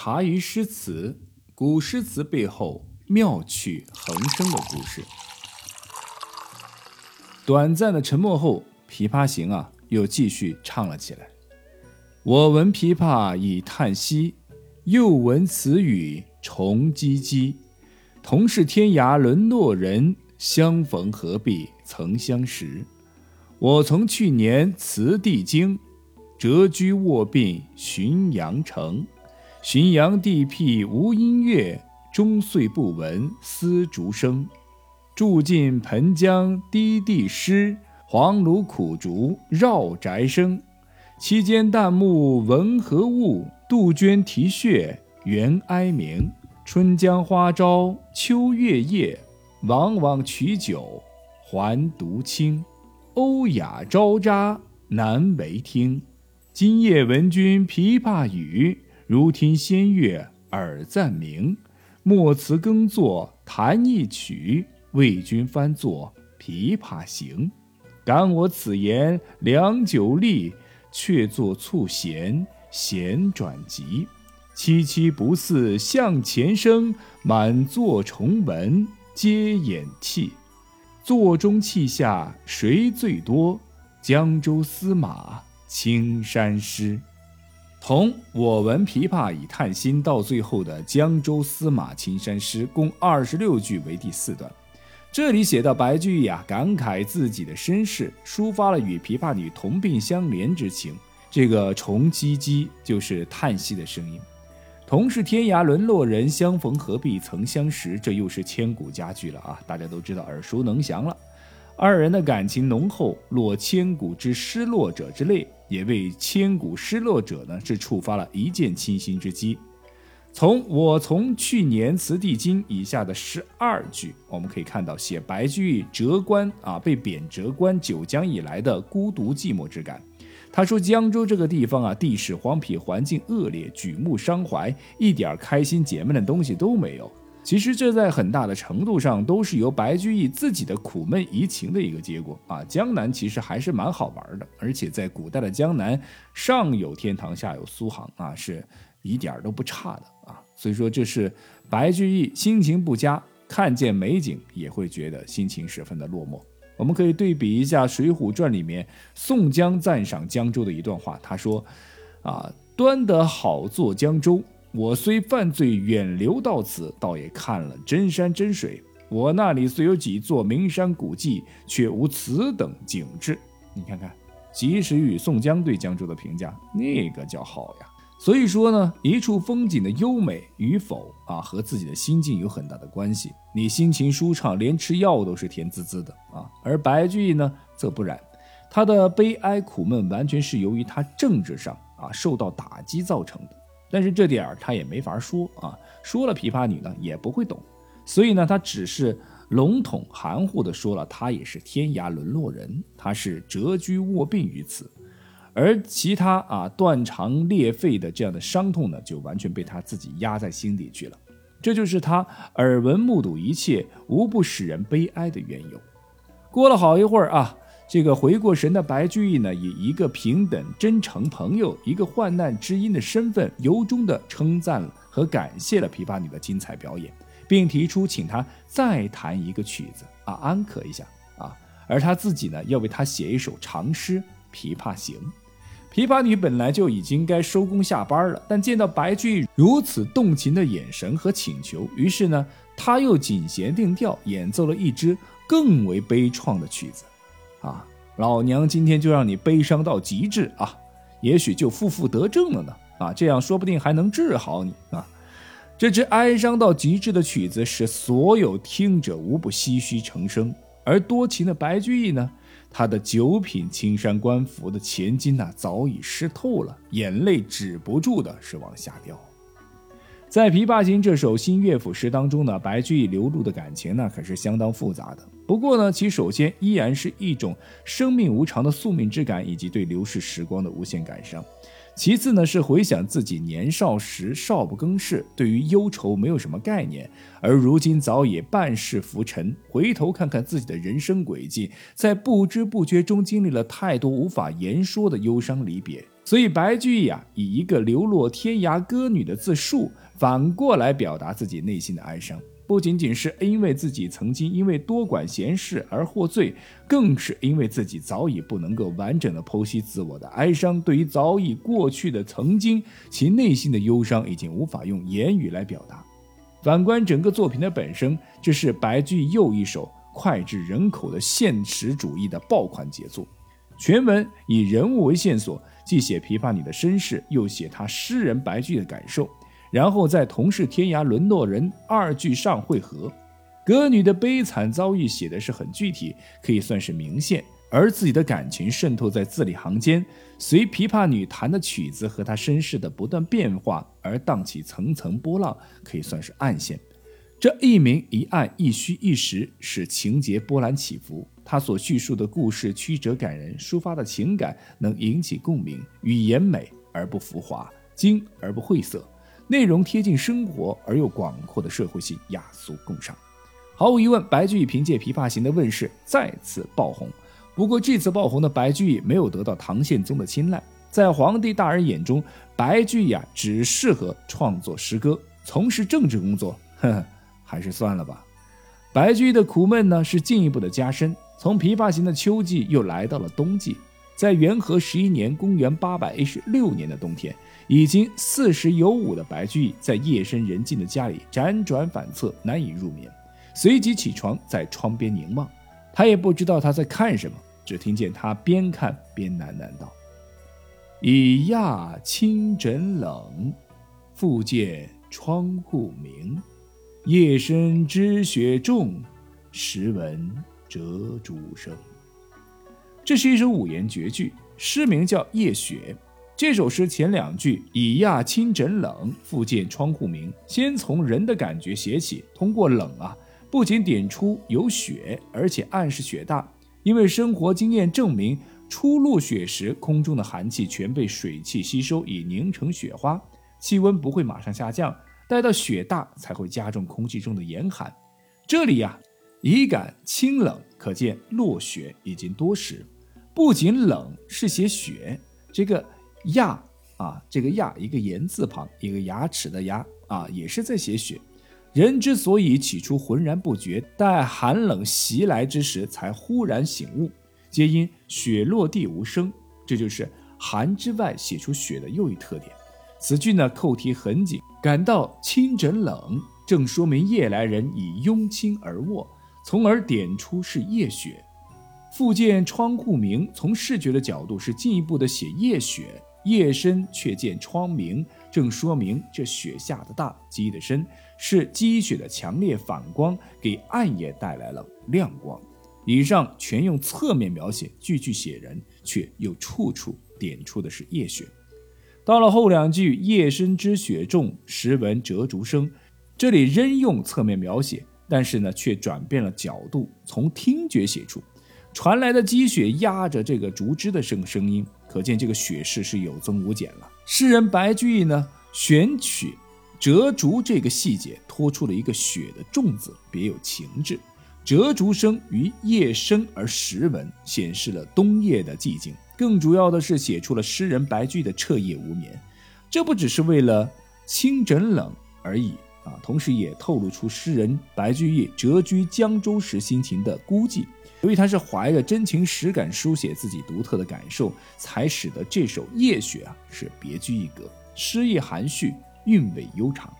茶余诗词，古诗词背后妙趣横生的故事。短暂的沉默后，《琵琶行》啊又继续唱了起来。我闻琵琶已叹息，又闻此语重唧唧。同是天涯沦落人，相逢何必曾相识。我从去年辞帝京，谪居卧病浔阳城。浔阳地僻无音乐，终岁不闻丝竹声。住近湓江低地湿，黄芦苦竹绕宅生。期间旦暮闻何物？杜鹃啼血猿哀鸣。春江花朝秋月夜，往往取酒还独倾。欧雅招札难为听，今夜闻君琵琶语，如听仙乐耳暂明。莫辞耕作弹一曲，为君翻作《琵琶行》。感我此言良久立，却作促弦弦转急。凄凄不似向前声，满座重闻皆掩泣。座中泣下谁最多？江州司马青衫湿。从我闻琵琶已叹息到最后的江州司马青衫湿，共二十六句为第四段。这里写到白居易啊，感慨自己的身世，抒发了与琵琶女同病相怜之情。这个重唧唧就是叹息的声音。同是天涯沦落人，相逢何必曾相识。这又是千古佳句了啊！大家都知道，耳熟能详了。二人的感情浓厚，落千古之失落者之泪，也为千古失落者呢是触发了一见倾心之机。从我从去年辞帝京以下的十二句，我们可以看到写白居易谪官啊，被贬谪官九江以来的孤独寂寞之感。他说：“江州这个地方啊，地势荒僻，环境恶劣，举目伤怀，一点开心解闷的东西都没有。其实这在很大的程度上都是由白居易自己的苦闷移情的一个结果啊。江南其实还是蛮好玩的，而且在古代的江南，上有天堂，下有苏杭啊，是一点都不差的啊。所以说，这是白居易心情不佳，看见美景也会觉得心情十分的落寞。”我们可以对比一下《水浒传》里面宋江赞赏江州的一段话，他说：“啊，端得好做江州，我虽犯罪远流到此，倒也看了真山真水。我那里虽有几座名山古迹，却无此等景致。你看看，及时雨宋江对江州的评价，那个叫好呀。”所以说呢，一处风景的优美与否啊，和自己的心境有很大的关系。你心情舒畅，连吃药都是甜滋滋的啊。而白居易呢，则不然，他的悲哀苦闷完全是由于他政治上啊受到打击造成的。但是这点儿他也没法说啊，说了琵琶女呢也不会懂，所以呢，他只是笼统含糊的说了，他也是天涯沦落人，他是谪居卧病于此。而其他啊断肠裂肺的这样的伤痛呢，就完全被他自己压在心底去了。这就是他耳闻目睹一切，无不使人悲哀的缘由。过了好一会儿啊，这个回过神的白居易呢，以一个平等真诚朋友、一个患难知音的身份，由衷的称赞和感谢了琵琶女的精彩表演，并提出请她再弹一个曲子啊，安可一下啊。而他自己呢，要为她写一首长诗《琵琶行》。琵琶女本来就已经该收工下班了，但见到白居易如此动情的眼神和请求，于是呢，他又紧弦定调演奏了一支更为悲怆的曲子。啊，老娘今天就让你悲伤到极致啊，也许就负负得正了呢。啊，这样说不定还能治好你啊。这支哀伤到极致的曲子，使所有听者无不唏嘘成声。而多情的白居易呢？他的九品青山官服的前襟呐，早已湿透了，眼泪止不住的是往下掉。在《琵琶行》这首新乐府诗当中呢，白居易流露的感情呢，可是相当复杂的。不过呢，其首先依然是一种生命无常的宿命之感，以及对流逝时光的无限感伤。其次呢，是回想自己年少时少不更事，对于忧愁没有什么概念，而如今早已半世浮沉，回头看看自己的人生轨迹，在不知不觉中经历了太多无法言说的忧伤离别，所以白居易啊，以一个流落天涯歌女的自述，反过来表达自己内心的哀伤。不仅仅是因为自己曾经因为多管闲事而获罪，更是因为自己早已不能够完整的剖析自我的哀伤。对于早已过去的曾经，其内心的忧伤已经无法用言语来表达。反观整个作品的本身，这是白居易又一首脍炙人口的现实主义的爆款杰作。全文以人物为线索，既写琵琶女的身世，又写他诗人白居易的感受。然后在同是天涯沦落人二句上汇合，歌女的悲惨遭遇写的是很具体，可以算是明线；而自己的感情渗透在字里行间，随琵琶女弹的曲子和她身世的不断变化而荡起层层波浪，可以算是暗线。这一明一暗，一虚一实，使情节波澜起伏。他所叙述的故事曲折感人，抒发的情感能引起共鸣，语言美而不浮华，精而不晦涩。内容贴近生活而又广阔的社会性雅俗共赏，毫无疑问，白居易凭借《琵琶行》的问世再次爆红。不过这次爆红的白居易没有得到唐宪宗的青睐，在皇帝大人眼中，白居易啊只适合创作诗歌，从事政治工作，呵呵，还是算了吧。白居易的苦闷呢是进一步的加深，从《琵琶行》的秋季又来到了冬季，在元和十一年（公元八百一十六年的冬天）。已经四十有五的白居易，在夜深人静的家里辗转反侧，难以入眠。随即起床，在窗边凝望。他也不知道他在看什么，只听见他边看边喃喃道：“已讶清枕冷，复见窗户明。夜深知雪重，时闻折竹声。”这是一首五言绝句，诗名叫《夜雪》。这首诗前两句“已讶清枕冷，复见窗户明”，先从人的感觉写起。通过冷啊，不仅点出有雪，而且暗示雪大。因为生活经验证明，初露雪时，空中的寒气全被水汽吸收，已凝成雪花，气温不会马上下降，待到雪大才会加重空气中的严寒。这里呀，已感清冷，可见落雪已经多时。不仅冷，是写雪，这个。亚啊，这个亚一个言字旁，一个牙齿的牙啊，也是在写雪。人之所以起初浑然不觉，待寒冷袭来之时，才忽然醒悟，皆因雪落地无声。这就是寒之外写出雪的又一特点。此句呢，扣题很紧，感到清枕冷，正说明夜来人已拥亲而卧，从而点出是夜雪。复见窗户明，从视觉的角度是进一步的写夜雪。夜深却见窗明，正说明这雪下的大，积的深，是积雪的强烈反光给暗夜带来了亮光。以上全用侧面描写，句句写人，却又处处点出的是夜雪。到了后两句“夜深知雪重，时闻折竹声”，这里仍用侧面描写，但是呢，却转变了角度，从听觉写出传来的积雪压着这个竹枝的声声音。可见这个雪势是有增无减了。诗人白居易呢，选取折竹这个细节，托出了一个雪的重字，别有情致。折竹声于夜深而时闻，显示了冬夜的寂静。更主要的是写出了诗人白居易的彻夜无眠。这不只是为了清枕冷而已啊，同时也透露出诗人白居易谪居江州时心情的孤寂。由于他是怀着真情实感书写自己独特的感受，才使得这首《夜雪》啊是别具一格，诗意含蓄，韵味悠长。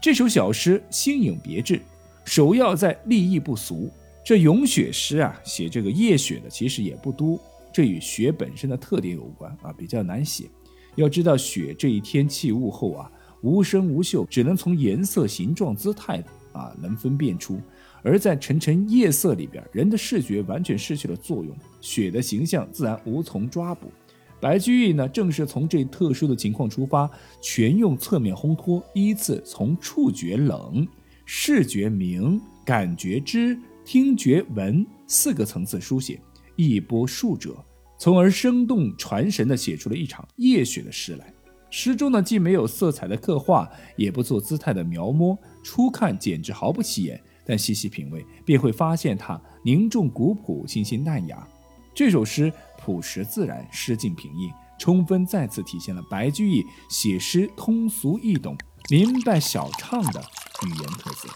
这首小诗新颖别致，首要在立意不俗。这咏雪诗啊，写这个夜雪的其实也不多，这与雪本身的特点有关啊，比较难写。要知道雪这一天气雾后啊，无声无嗅，只能从颜色、形状、姿态啊能分辨出。而在沉沉夜色里边，人的视觉完全失去了作用，雪的形象自然无从抓捕。白居易呢，正是从这特殊的情况出发，全用侧面烘托，依次从触觉冷、视觉明、感觉知、听觉闻四个层次书写，一波数折，从而生动传神地写出了一场夜雪的诗来。诗中呢，既没有色彩的刻画，也不做姿态的描摹，初看简直毫不起眼。但细细品味，便会发现它凝重古朴、清新淡雅。这首诗朴实自然，诗境平易，充分再次体现了白居易写诗通俗易懂、明白晓畅的语言特色。